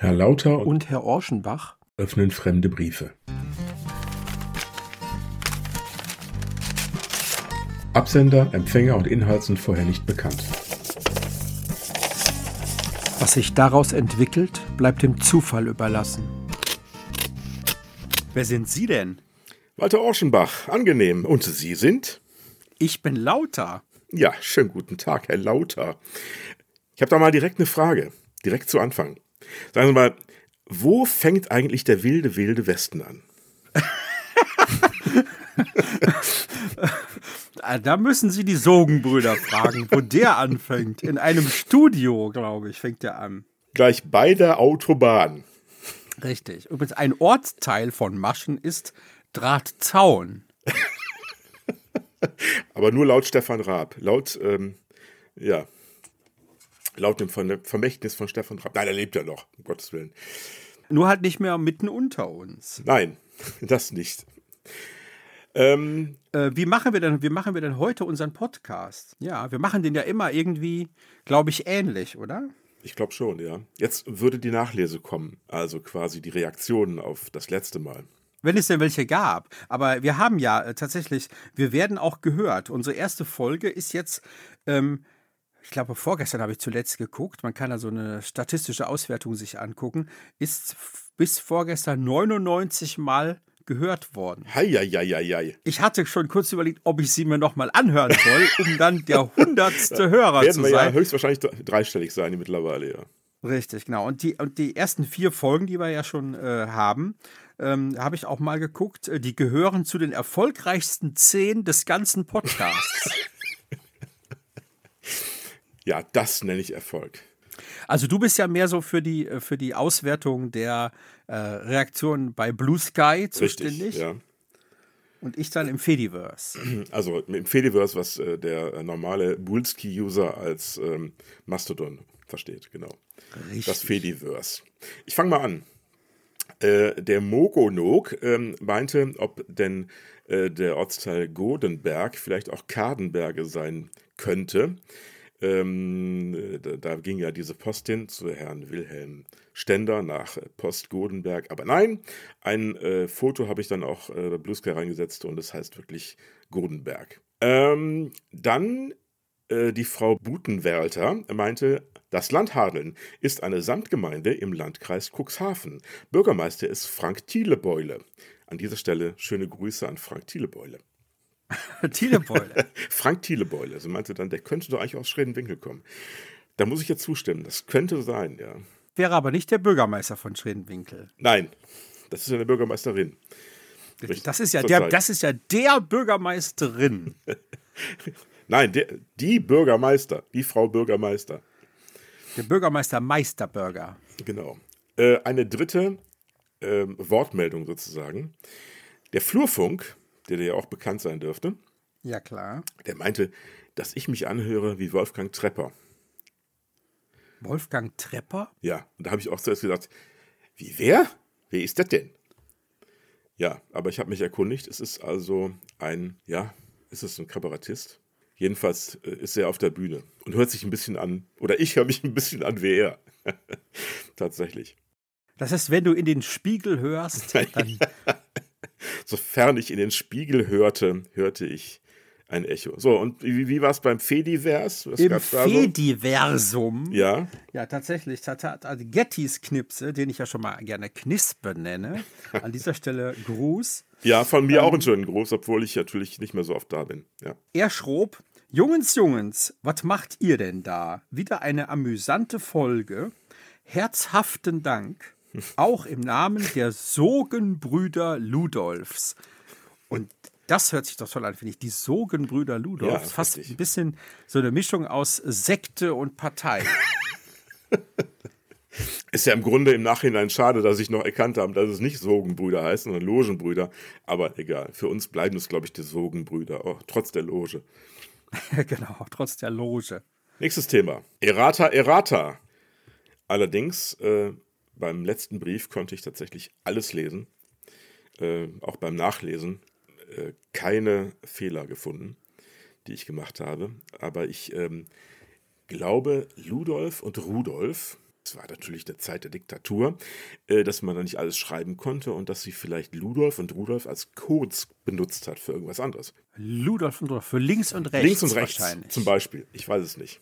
Herr Lauter und Herr Orschenbach öffnen fremde Briefe. Absender, Empfänger und Inhalt sind vorher nicht bekannt. Was sich daraus entwickelt, bleibt dem Zufall überlassen. Wer sind Sie denn? Walter Orschenbach, angenehm. Und Sie sind? Ich bin Lauter. Ja, schönen guten Tag, Herr Lauter. Ich habe da mal direkt eine Frage, direkt zu Anfang. Sagen Sie mal, wo fängt eigentlich der wilde, wilde Westen an? da müssen Sie die Sogenbrüder fragen, wo der anfängt. In einem Studio, glaube ich, fängt der an. Gleich bei der Autobahn. Richtig. Übrigens, ein Ortsteil von Maschen ist Drahtzaun. Aber nur laut Stefan Raab. Laut, ähm, ja, laut dem Vermächtnis von Stefan Raab. Nein, er lebt ja noch, um Gottes Willen. Nur halt nicht mehr mitten unter uns. Nein, das nicht. Ähm, äh, wie, machen wir denn, wie machen wir denn heute unseren Podcast? Ja, wir machen den ja immer irgendwie, glaube ich, ähnlich, oder? Ich glaube schon, ja. Jetzt würde die Nachlese kommen, also quasi die Reaktionen auf das letzte Mal. Wenn es denn welche gab. Aber wir haben ja äh, tatsächlich, wir werden auch gehört. Unsere erste Folge ist jetzt, ähm, ich glaube, vorgestern habe ich zuletzt geguckt. Man kann da so eine statistische Auswertung sich angucken. Ist bis vorgestern 99 Mal gehört worden. Heieieiei. Ich hatte schon kurz überlegt, ob ich sie mir nochmal anhören soll, um dann der hundertste Hörer werden zu wir sein. ja höchstwahrscheinlich dreistellig sein mittlerweile, ja. Richtig, genau. Und die, und die ersten vier Folgen, die wir ja schon äh, haben, ähm, habe ich auch mal geguckt, äh, die gehören zu den erfolgreichsten zehn des ganzen Podcasts. ja, das nenne ich Erfolg. Also du bist ja mehr so für die, äh, für die Auswertung der äh, Reaktionen bei Blue Sky zuständig. Richtig, ja. Und ich dann im Fediverse. Also im Fediverse, was äh, der normale Bulski-User als ähm, Mastodon versteht, genau. Richtig. Das Fediverse. Ich fange mal an. Äh, der Mogonok ähm, meinte, ob denn äh, der Ortsteil Godenberg vielleicht auch Kadenberge sein könnte. Ähm, da, da, ging ja diese Post hin zu Herrn Wilhelm Stender nach Post Godenberg. Aber nein, ein äh, Foto habe ich dann auch äh, bei Blue Sky reingesetzt und es heißt wirklich Godenberg. Ähm, dann äh, die Frau Butenwerter meinte, das Land Hadeln ist eine Samtgemeinde im Landkreis Cuxhaven. Bürgermeister ist Frank Thielebeule. An dieser Stelle schöne Grüße an Frank Thielebeule. Thielebeule. Frank Thielebeule. Also meinte dann, der könnte doch eigentlich aus Schredenwinkel kommen. Da muss ich jetzt zustimmen. Das könnte sein, ja. Wäre aber nicht der Bürgermeister von Schredenwinkel. Nein, das ist ja eine Bürgermeisterin. Das ist ja, der, das ist ja der Bürgermeisterin. Nein, der, die Bürgermeister, die Frau Bürgermeister. Der Bürgermeister Meisterburger. Genau. Äh, eine dritte äh, Wortmeldung sozusagen. Der Flurfunk, der dir ja auch bekannt sein dürfte. Ja, klar. Der meinte, dass ich mich anhöre wie Wolfgang Trepper. Wolfgang Trepper? Ja, und da habe ich auch zuerst gesagt, wie wer? Wer ist das denn? Ja, aber ich habe mich erkundigt. Es ist also ein, ja, ist es ein Kabarettist? Jedenfalls äh, ist er auf der Bühne und hört sich ein bisschen an, oder ich höre mich ein bisschen an wie er. Tatsächlich. Das heißt, wenn du in den Spiegel hörst, dann. Sofern ich in den Spiegel hörte, hörte ich ein Echo. So, und wie, wie war es beim Fedivers? Was Im Fediversum? So? Ja. Ja, tatsächlich. Also Gettys Knipse, den ich ja schon mal gerne Knispe nenne. An dieser Stelle Gruß. Ja, von mir ähm, auch einen schönen Gruß, obwohl ich natürlich nicht mehr so oft da bin. Ja. Er schrob, Jungens, Jungens, was macht ihr denn da? Wieder eine amüsante Folge. Herzhaften Dank, auch im Namen der Sogenbrüder Ludolfs. Und das hört sich doch toll an, finde ich. Die Sogenbrüder Ludolfs. Ja, Fast richtig. ein bisschen so eine Mischung aus Sekte und Partei. Ist ja im Grunde im Nachhinein schade, dass ich noch erkannt habe, dass es nicht Sogenbrüder heißt, sondern Logenbrüder. Aber egal, für uns bleiben es, glaube ich, die Sogenbrüder, auch trotz der Loge. genau, trotz der Loge. Nächstes Thema. Errata, errata. Allerdings, äh, beim letzten Brief konnte ich tatsächlich alles lesen. Äh, auch beim Nachlesen äh, keine Fehler gefunden, die ich gemacht habe. Aber ich ähm, glaube, Ludolf und Rudolf es war natürlich der Zeit der Diktatur, äh, dass man da nicht alles schreiben konnte und dass sie vielleicht Ludolf und Rudolf als Codes benutzt hat für irgendwas anderes. Ludolf und Rudolf für links und rechts. Links und rechts zum Beispiel. Ich weiß es nicht.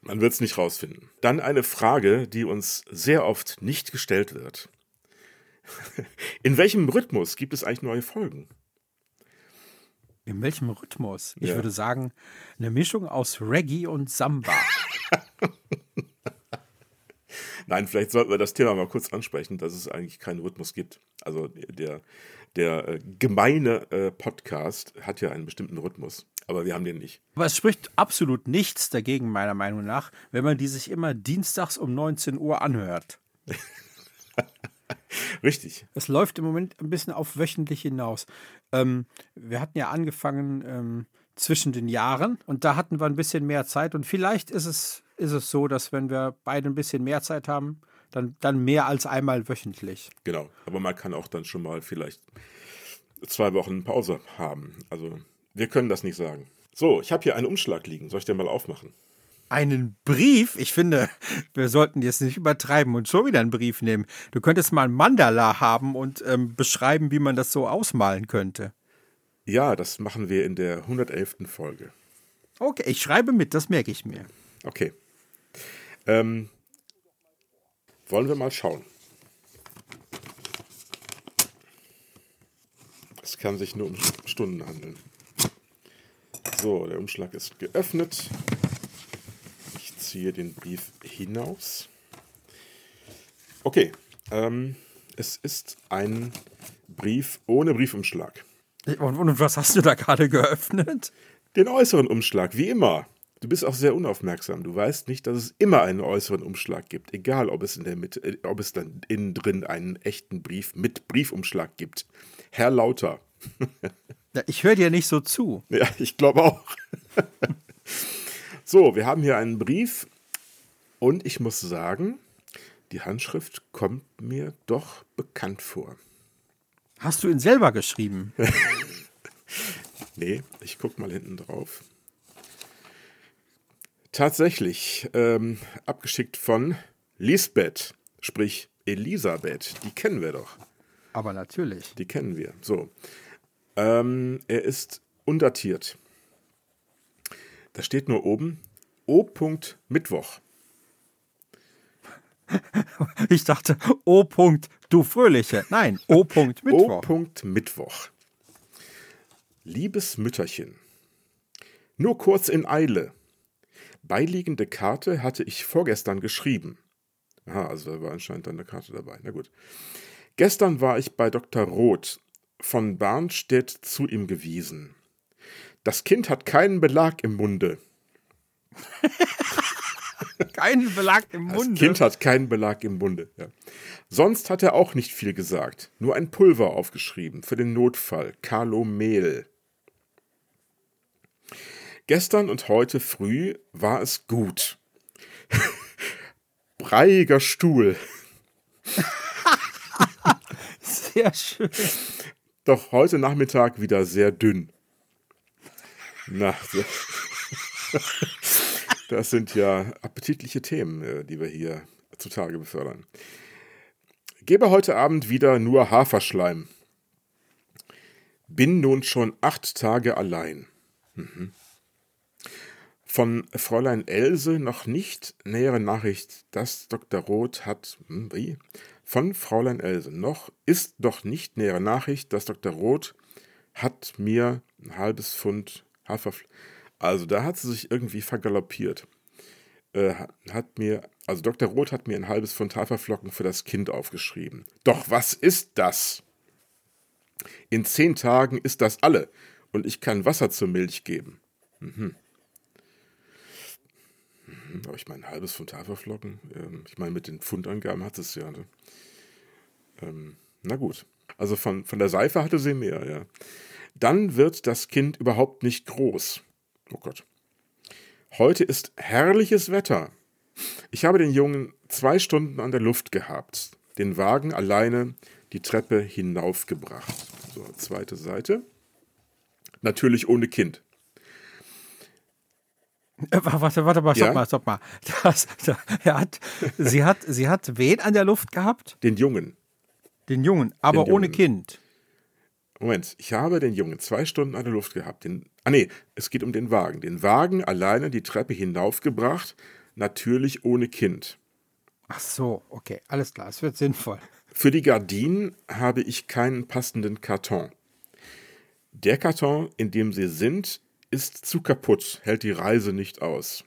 Man wird es nicht rausfinden. Dann eine Frage, die uns sehr oft nicht gestellt wird. In welchem Rhythmus gibt es eigentlich neue Folgen? In welchem Rhythmus? Ich ja. würde sagen, eine Mischung aus Reggae und Samba. Nein, vielleicht sollten wir das Thema mal kurz ansprechen, dass es eigentlich keinen Rhythmus gibt. Also der, der äh, gemeine äh, Podcast hat ja einen bestimmten Rhythmus, aber wir haben den nicht. Aber es spricht absolut nichts dagegen, meiner Meinung nach, wenn man die sich immer dienstags um 19 Uhr anhört. Richtig. Es läuft im Moment ein bisschen auf wöchentlich hinaus. Ähm, wir hatten ja angefangen ähm, zwischen den Jahren und da hatten wir ein bisschen mehr Zeit und vielleicht ist es, ist es so, dass wenn wir beide ein bisschen mehr Zeit haben, dann, dann mehr als einmal wöchentlich. Genau, aber man kann auch dann schon mal vielleicht zwei Wochen Pause haben. Also wir können das nicht sagen. So, ich habe hier einen Umschlag liegen. Soll ich den mal aufmachen? einen Brief. Ich finde, wir sollten jetzt nicht übertreiben und schon wieder einen Brief nehmen. Du könntest mal ein Mandala haben und ähm, beschreiben, wie man das so ausmalen könnte. Ja, das machen wir in der 111. Folge. Okay, ich schreibe mit, das merke ich mir. Okay. Ähm, wollen wir mal schauen. Es kann sich nur um Stunden handeln. So, der Umschlag ist geöffnet ziehe den Brief hinaus. Okay, ähm, es ist ein Brief ohne Briefumschlag. Und, und was hast du da gerade geöffnet? Den äußeren Umschlag, wie immer. Du bist auch sehr unaufmerksam. Du weißt nicht, dass es immer einen äußeren Umschlag gibt, egal ob es in der Mitte, äh, ob es dann innen drin einen echten Brief mit Briefumschlag gibt. Herr Lauter. ich höre dir nicht so zu. Ja, ich glaube auch. So, wir haben hier einen Brief und ich muss sagen, die Handschrift kommt mir doch bekannt vor. Hast du ihn selber geschrieben? nee, ich guck mal hinten drauf. Tatsächlich, ähm, abgeschickt von Lisbeth, sprich Elisabeth. Die kennen wir doch. Aber natürlich. Die kennen wir. So. Ähm, er ist undatiert. Da steht nur oben O. Mittwoch. Ich dachte O. Du Fröhliche. Nein, O. Mittwoch. O. Mittwoch. Liebes Mütterchen. Nur kurz in Eile. Beiliegende Karte hatte ich vorgestern geschrieben. Aha, also da war anscheinend eine Karte dabei. Na gut. Gestern war ich bei Dr. Roth von Barnstedt zu ihm gewiesen. Das Kind hat keinen Belag im Munde. keinen Belag im Munde. Das Kind hat keinen Belag im Munde. Ja. Sonst hat er auch nicht viel gesagt. Nur ein Pulver aufgeschrieben für den Notfall. Mehl. Gestern und heute früh war es gut. Breiiger Stuhl. Sehr schön. Doch heute Nachmittag wieder sehr dünn. Na, das sind ja appetitliche Themen, äh, die wir hier zutage befördern. Gebe heute Abend wieder nur Haferschleim. Bin nun schon acht Tage allein. Mhm. Von Fräulein Else noch nicht nähere Nachricht, dass Dr. Roth hat. Hm, wie? Von Fräulein Else noch ist doch nicht nähere Nachricht, dass Dr. Roth hat mir ein halbes Pfund Haferfleisch. Also da hat sie sich irgendwie vergaloppiert. Äh, hat mir, also Dr. Roth hat mir ein halbes Pfund Haferflocken für das Kind aufgeschrieben. Doch was ist das? In zehn Tagen ist das alle und ich kann Wasser zur Milch geben. Mhm. Mhm, aber ich meine, ein halbes Pfund Haferflocken. Ähm, ich meine, mit den Pfundangaben hat es ja. Ne? Ähm, na gut. Also von, von der Seife hatte sie mehr, ja. Dann wird das Kind überhaupt nicht groß. Oh Gott. Heute ist herrliches Wetter. Ich habe den Jungen zwei Stunden an der Luft gehabt, den Wagen alleine die Treppe hinaufgebracht. So, zweite Seite. Natürlich ohne Kind. Äh, warte, warte mal, stopp Ja? mal, stopp mal. Das, da, er hat, sie, hat, sie hat wen an der Luft gehabt? Den Jungen. Den Jungen, aber Den ohne Jungen. Kind. Moment, ich habe den Jungen zwei Stunden an der Luft gehabt. Den, ah nee, es geht um den Wagen. Den Wagen alleine die Treppe hinaufgebracht, natürlich ohne Kind. Ach so, okay, alles klar, es wird sinnvoll. Für die Gardinen habe ich keinen passenden Karton. Der Karton, in dem sie sind, ist zu kaputt, hält die Reise nicht aus.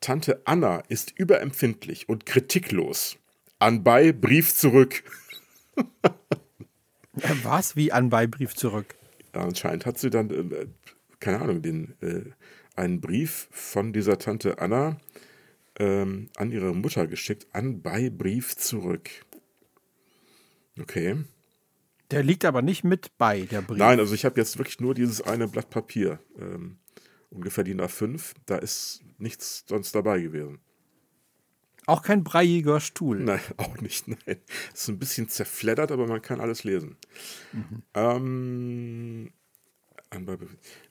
Tante Anna ist überempfindlich und kritiklos. Anbei Brief zurück. Was? Wie Anbeibrief zurück? Ja, anscheinend hat sie dann, äh, keine Ahnung, den, äh, einen Brief von dieser Tante Anna ähm, an ihre Mutter geschickt. Anbei Brief zurück. Okay. Der liegt aber nicht mit bei, der Brief. Nein, also ich habe jetzt wirklich nur dieses eine Blatt Papier. Ähm, ungefähr die A5. Da ist nichts sonst dabei gewesen. Auch kein breiiger Stuhl. Nein, auch nicht. Nein. Es ist ein bisschen zerfleddert, aber man kann alles lesen. Ähm, Anbei-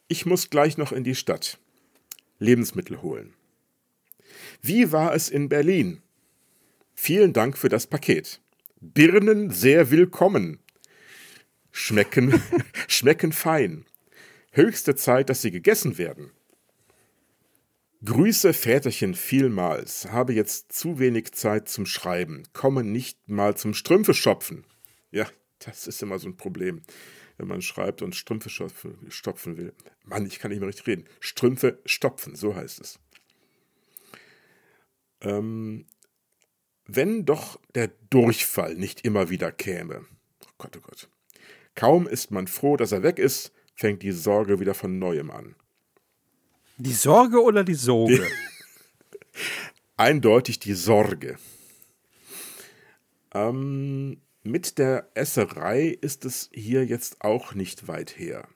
ich muss gleich noch in die Stadt. Lebensmittel holen. Wie war es in Berlin? Vielen Dank für das Paket. Birnen sehr willkommen. Schmecken, schmecken fein. Höchste Zeit, dass sie gegessen werden. Grüße Väterchen vielmals, habe jetzt zu wenig Zeit zum Schreiben, komme nicht mal zum Strümpfe schopfen. Ja, das ist immer so ein Problem, wenn man schreibt und Strümpfe stopfen, will. Mann, ich kann nicht mehr richtig reden. Strümpfe stopfen, so heißt es. Ähm, wenn doch der Durchfall nicht immer wieder käme. Oh Gott, oh Gott. Kaum ist man froh, dass er weg ist, fängt die Sorge wieder von neuem an. Die Sorge oder die Soge? eindeutig die Sorge. Ähm, mit der Esserei ist es hier jetzt auch nicht weit her.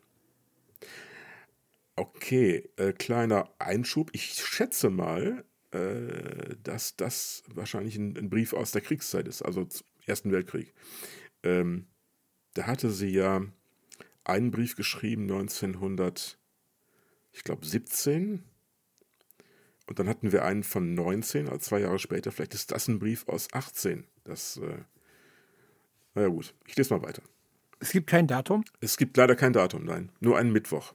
Okay, äh, kleiner Einschub. Ich schätze mal, äh, dass das wahrscheinlich ein, ein Brief aus der Kriegszeit ist, also zum Ersten Weltkrieg. Ähm, da hatte sie ja einen Brief geschrieben, 1900, ich glaube 17. Und dann hatten wir einen von 19, also zwei Jahre später. Vielleicht ist das ein Brief aus 18. Das, äh, naja gut, ich lese mal weiter. es gibt kein Datum. Es gibt leider kein Datum, nein, nur einen Mittwoch.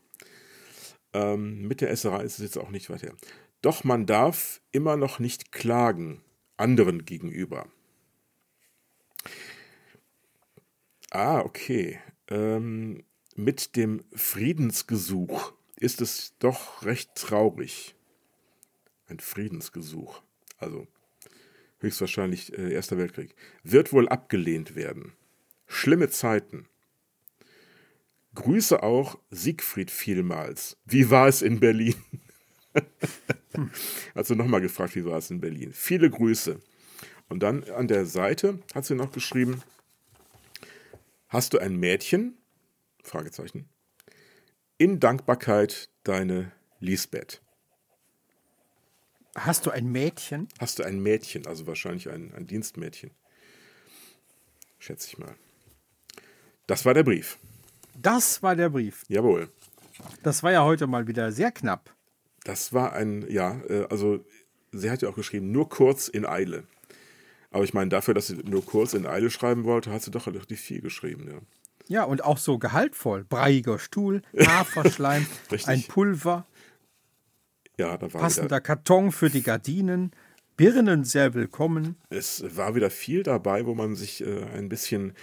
Ähm, mit der Esserei ist es jetzt auch nicht weit her. Doch man darf immer noch nicht klagen, anderen gegenüber. Ah, okay. Ähm, mit dem Friedensgesuch ist es doch recht traurig. Ein Friedensgesuch. Also höchstwahrscheinlich äh, Erster Weltkrieg. Wird wohl abgelehnt werden. Schlimme Zeiten. Grüße auch Siegfried vielmals. Wie war es in Berlin? also nochmal gefragt, wie war es in Berlin? Viele Grüße. Und dann an der Seite hat sie noch geschrieben, hast du ein Mädchen? Fragezeichen. In Dankbarkeit deine Lisbeth. Hast du ein Mädchen? Hast du ein Mädchen, also wahrscheinlich ein, ein Dienstmädchen. Schätze ich mal. Das war der Brief. Das war der Brief. Jawohl. Das war ja heute mal wieder sehr knapp. Das war ein, ja, äh, also sie hat ja auch geschrieben, nur kurz in Eile. Aber ich meine, dafür, dass sie nur kurz in Eile schreiben wollte, hat sie doch relativ viel geschrieben, ja. Ja, und auch so gehaltvoll. Breiiger Stuhl, Haferschleim, Richtig. ein Pulver, Ja, da war passender wieder, Karton für die Gardinen, Birnen sehr willkommen. es war wieder viel dabei, wo man sich äh, ein bisschen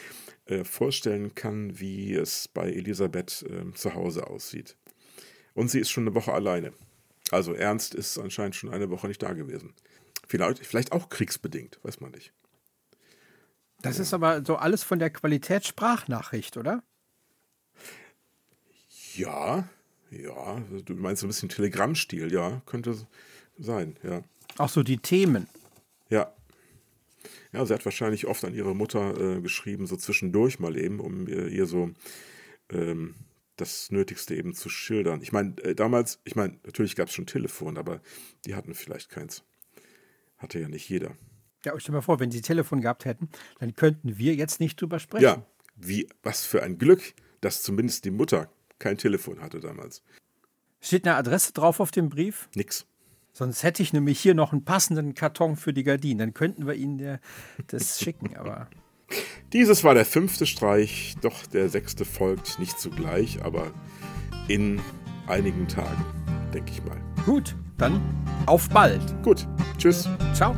äh, vorstellen kann, wie es bei Elisabeth äh, zu Hause aussieht. Und sie ist schon eine Woche alleine. Also Ernst ist anscheinend schon eine Woche nicht da gewesen. Vielleicht, vielleicht auch kriegsbedingt, weiß man nicht. Das ist aber so alles von der Qualität Sprachnachricht, oder? Ja, ja, du meinst so ein bisschen Telegrammstil, ja, könnte sein, ja. Auch so die Themen. Ja. Ja, sie hat wahrscheinlich oft an ihre Mutter äh, geschrieben, so zwischendurch mal eben, um ihr, ihr so ähm, das Nötigste eben zu schildern. Ich meine, äh, damals, ich meine, natürlich gab es schon Telefon, aber die hatten vielleicht keins. Hatte ja nicht jeder. Ja, stell dir mal vor, wenn sie Telefon gehabt hätten, dann könnten wir jetzt nicht drüber sprechen. Ja, wie, was für ein Glück, dass zumindest die Mutter kein Telefon hatte damals. Steht eine Adresse drauf auf dem Brief? Nix. Sonst hätte ich nämlich hier noch einen passenden Karton für die Gardinen. Dann könnten wir Ihnen der, das schicken, aber. Dieses war der fünfte Streich, doch der sechste folgt nicht zugleich, aber in einigen Tagen, denke ich mal. Gut, dann auf bald. Gut, tschüss. Ciao.